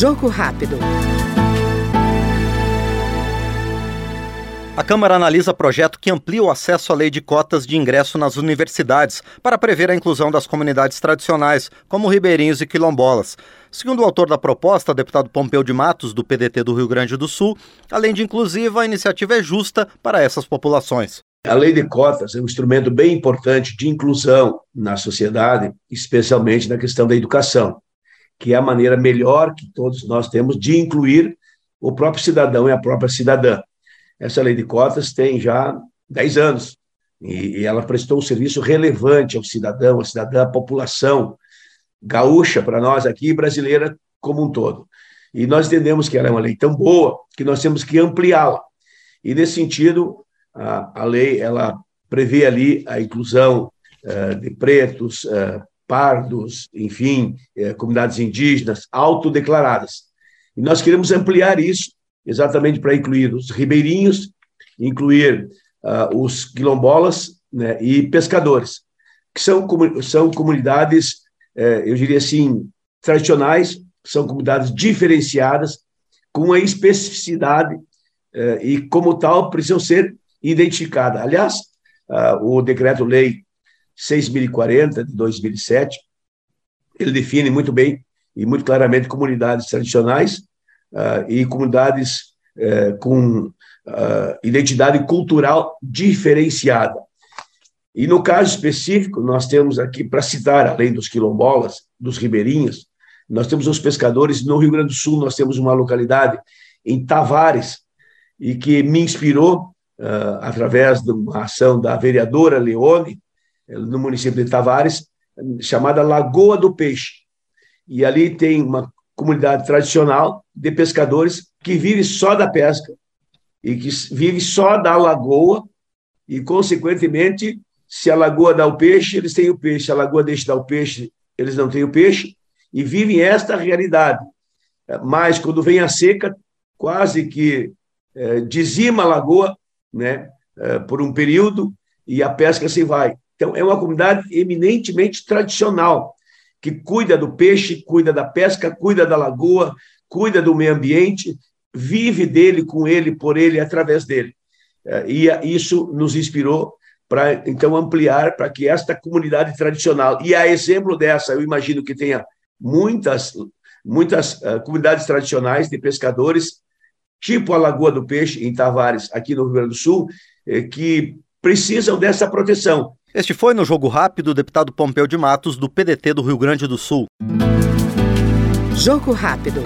Jogo rápido. A Câmara analisa projeto que amplia o acesso à lei de cotas de ingresso nas universidades para prever a inclusão das comunidades tradicionais, como ribeirinhos e quilombolas. Segundo o autor da proposta, o deputado Pompeu de Matos, do PDT do Rio Grande do Sul, além de inclusiva, a iniciativa é justa para essas populações. A lei de cotas é um instrumento bem importante de inclusão na sociedade, especialmente na questão da educação, que é a maneira melhor que todos nós temos de incluir o próprio cidadão e a própria cidadã. Essa lei de cotas tem já 10 anos e ela prestou um serviço relevante ao cidadão, à cidadã, à população gaúcha para nós aqui, brasileira como um todo. E nós entendemos que ela é uma lei tão boa que nós temos que ampliá-la. E nesse sentido, a, a lei ela prevê ali a inclusão uh, de pretos, uh, pardos, enfim, uh, comunidades indígenas autodeclaradas. E nós queremos ampliar isso exatamente para incluir os ribeirinhos, incluir os quilombolas né, e pescadores, que são, são comunidades, eu diria assim, tradicionais, são comunidades diferenciadas, com uma especificidade e, como tal, precisam ser identificada. Aliás, uh, o decreto-lei 6.040 de 2007, ele define muito bem e muito claramente comunidades tradicionais uh, e comunidades uh, com identidade cultural diferenciada. E no caso específico, nós temos aqui, para citar, além dos quilombolas, dos ribeirinhos, nós temos os pescadores. No Rio Grande do Sul, nós temos uma localidade em Tavares, e que me inspirou uh, através de uma ação da vereadora Leone, no município de Tavares, chamada Lagoa do Peixe. E ali tem uma comunidade tradicional de pescadores que vive só da pesca e que vive só da lagoa e, consequentemente, se a lagoa dá o peixe, eles têm o peixe, se a lagoa deixa de dar o peixe, eles não têm o peixe, e vivem esta realidade. Mas, quando vem a seca, quase que é, dizima a lagoa né, eh, por um período e a pesca se vai. Então, é uma comunidade eminentemente tradicional, que cuida do peixe, cuida da pesca, cuida da lagoa, cuida do meio ambiente, vive dele, com ele, por ele, através dele. Eh, e isso nos inspirou para, então, ampliar para que esta comunidade tradicional, e a exemplo dessa, eu imagino que tenha muitas, muitas uh, comunidades tradicionais de pescadores tipo a Lagoa do Peixe, em Tavares, aqui no Rio Grande do Sul, que precisam dessa proteção. Este foi no Jogo Rápido o deputado Pompeu de Matos, do PDT do Rio Grande do Sul. Jogo Rápido.